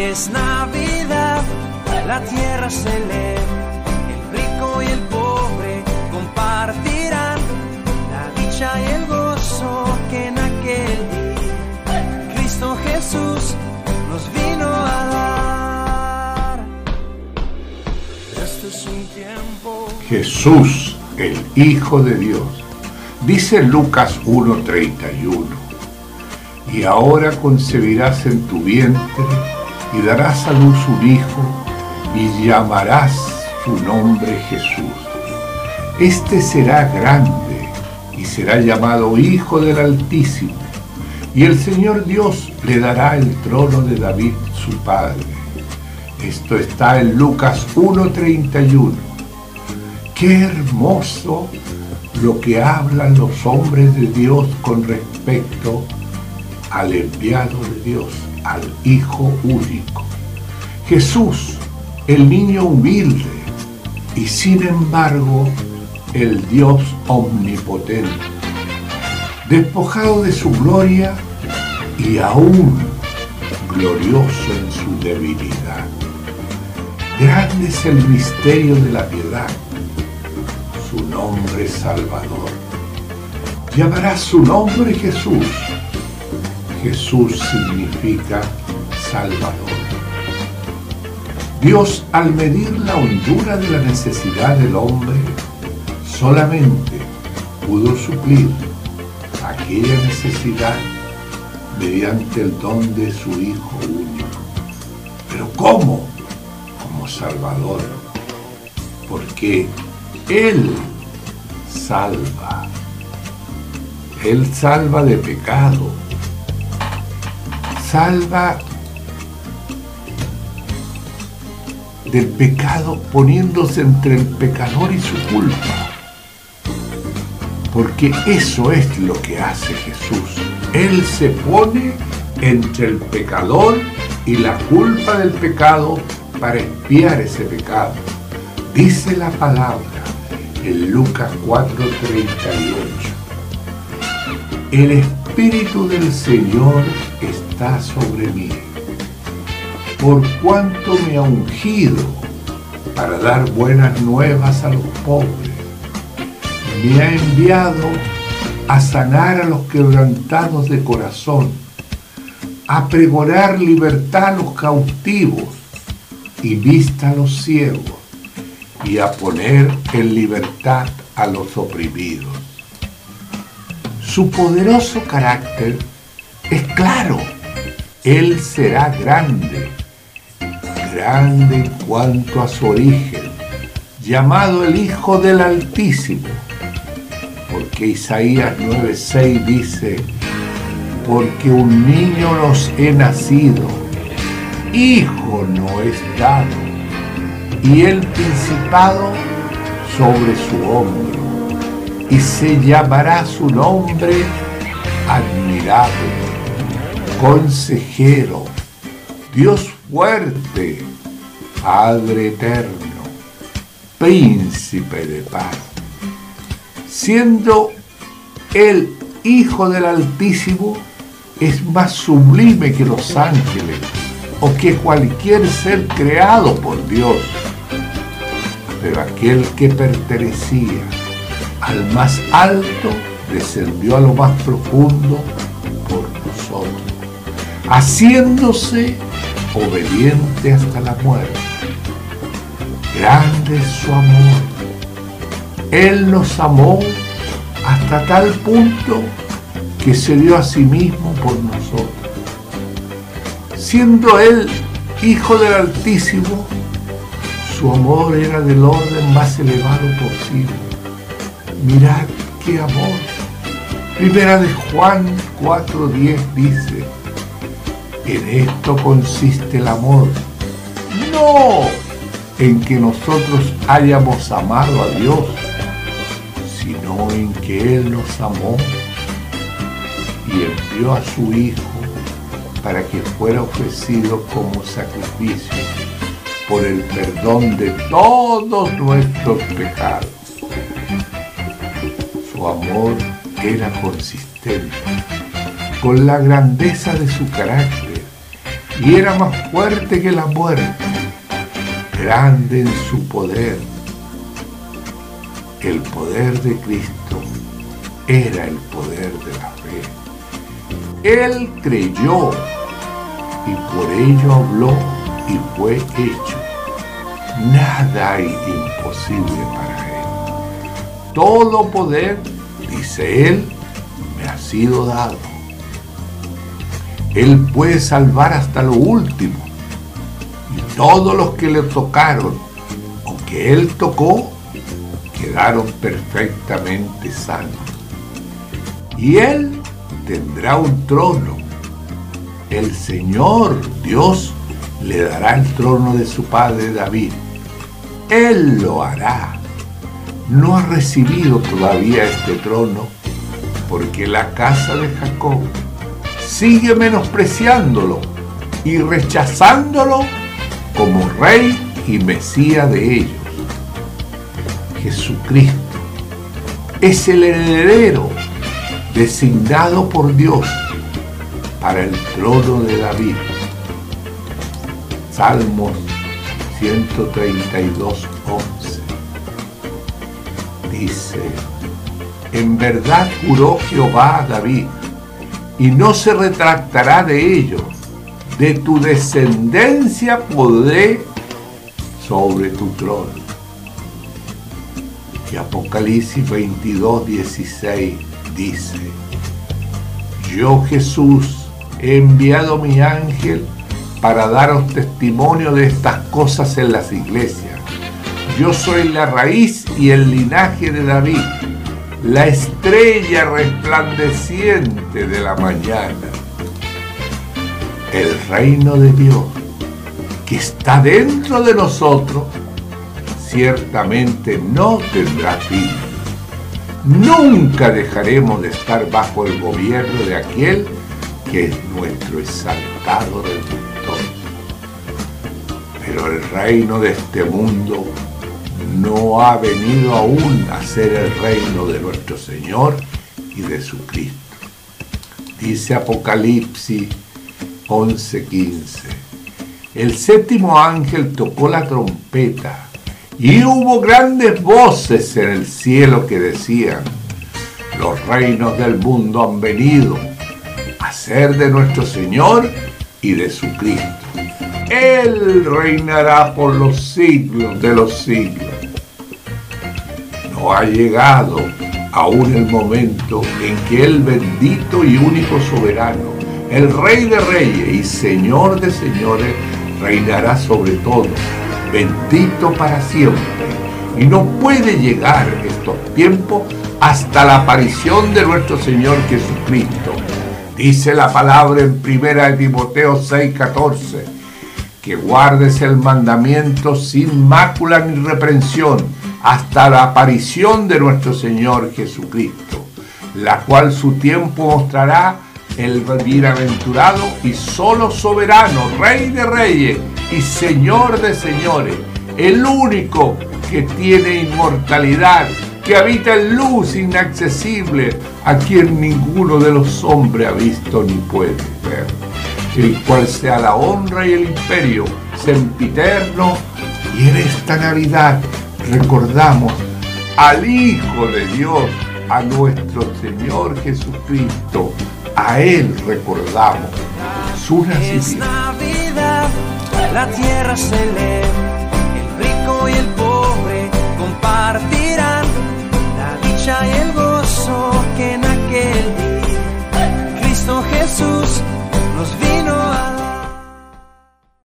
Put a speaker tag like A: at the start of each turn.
A: es Navidad, la tierra se lee, el rico y el pobre compartirán la dicha y el gozo que en aquel día Cristo Jesús nos vino a dar. Este.
B: Jesús, el Hijo de Dios. Dice Lucas 1:31, y ahora concebirás en tu vientre y darás a luz un hijo y llamarás su nombre Jesús. Este será grande y será llamado Hijo del Altísimo, y el Señor Dios le dará el trono de David su padre. Esto está en Lucas 1:31. Qué hermoso lo que hablan los hombres de Dios con respecto al enviado de Dios, al Hijo único. Jesús, el niño humilde y sin embargo el Dios omnipotente, despojado de su gloria y aún glorioso en su debilidad. Grande es el misterio de la piedad su nombre Salvador. Llamará su nombre Jesús. Jesús significa Salvador. Dios al medir la hondura de la necesidad del hombre, solamente pudo suplir aquella necesidad mediante el don de su Hijo único. Pero ¿cómo? Como Salvador. Porque él salva. Él salva de pecado. Salva del pecado poniéndose entre el pecador y su culpa. Porque eso es lo que hace Jesús. Él se pone entre el pecador y la culpa del pecado para expiar ese pecado. Dice la palabra en Lucas 4:38. El Espíritu del Señor está sobre mí, por cuanto me ha ungido para dar buenas nuevas a los pobres. Me ha enviado a sanar a los quebrantados de corazón, a pregonar libertad a los cautivos y vista a los ciegos y a poner en libertad a los oprimidos. Su poderoso carácter es claro. Él será grande, grande en cuanto a su origen, llamado el Hijo del Altísimo, porque Isaías 9:6 dice, porque un niño nos he nacido, hijo no es dado y el principado sobre su hombro, y se llamará su nombre admirable, consejero, Dios fuerte, Padre eterno, príncipe de paz. Siendo el Hijo del Altísimo, es más sublime que los ángeles o que cualquier ser creado por Dios pero aquel que pertenecía al más alto descendió a lo más profundo por nosotros, haciéndose obediente hasta la muerte. Grande es su amor. Él nos amó hasta tal punto que se dio a sí mismo por nosotros. Siendo Él Hijo del Altísimo, su amor era del orden más elevado posible. Mirad qué amor. Primera de Juan 4.10 dice, en esto consiste el amor. No en que nosotros hayamos amado a Dios, sino en que Él nos amó y envió a su Hijo para que fuera ofrecido como sacrificio por el perdón de todos nuestros pecados. Amor era consistente con la grandeza de su carácter y era más fuerte que la muerte, grande en su poder. El poder de Cristo era el poder de la fe. Él creyó y por ello habló y fue hecho. Nada hay imposible para. Todo poder, dice él, me ha sido dado. Él puede salvar hasta lo último. Y todos los que le tocaron o que él tocó, quedaron perfectamente sanos. Y él tendrá un trono. El Señor Dios le dará el trono de su padre David. Él lo hará. No ha recibido todavía este trono porque la casa de Jacob sigue menospreciándolo y rechazándolo como rey y mesía de ellos. Jesucristo es el heredero designado por Dios para el trono de David. Salmos 132, 11. Dice, en verdad juró Jehová a David, y no se retractará de ello. De tu descendencia podré sobre tu trono. Y Apocalipsis 22, 16 dice, yo Jesús he enviado mi ángel para daros testimonio de estas cosas en las iglesias. Yo soy la raíz y el linaje de David, la estrella resplandeciente de la mañana. El reino de Dios que está dentro de nosotros ciertamente no tendrá fin. Nunca dejaremos de estar bajo el gobierno de aquel que es nuestro exaltado redentor. Pero el reino de este mundo no ha venido aún a ser el reino de nuestro Señor y de su Cristo. Dice Apocalipsis 11:15. El séptimo ángel tocó la trompeta y hubo grandes voces en el cielo que decían, los reinos del mundo han venido a ser de nuestro Señor y de su Cristo. Él reinará por los siglos de los siglos. No ha llegado aún el momento en que el bendito y único soberano, el Rey de Reyes y Señor de Señores, reinará sobre todo bendito para siempre. Y no puede llegar estos tiempos hasta la aparición de nuestro Señor Jesucristo. Dice la palabra en primera Timoteo 6:14, que guardes el mandamiento sin mácula ni reprensión hasta la aparición de nuestro Señor Jesucristo, la cual su tiempo mostrará el bienaventurado y solo soberano, Rey de Reyes y Señor de señores, el único que tiene inmortalidad, que habita en luz inaccesible, a quien ninguno de los hombres ha visto ni puede ver, el cual sea la honra y el imperio sempiterno, y en esta Navidad recordamos al Hijo de Dios, a nuestro Señor Jesucristo, a Él recordamos su nacimiento.
A: La tierra se lee, el rico y el pobre compartirán la dicha y el gozo que en aquel día Cristo Jesús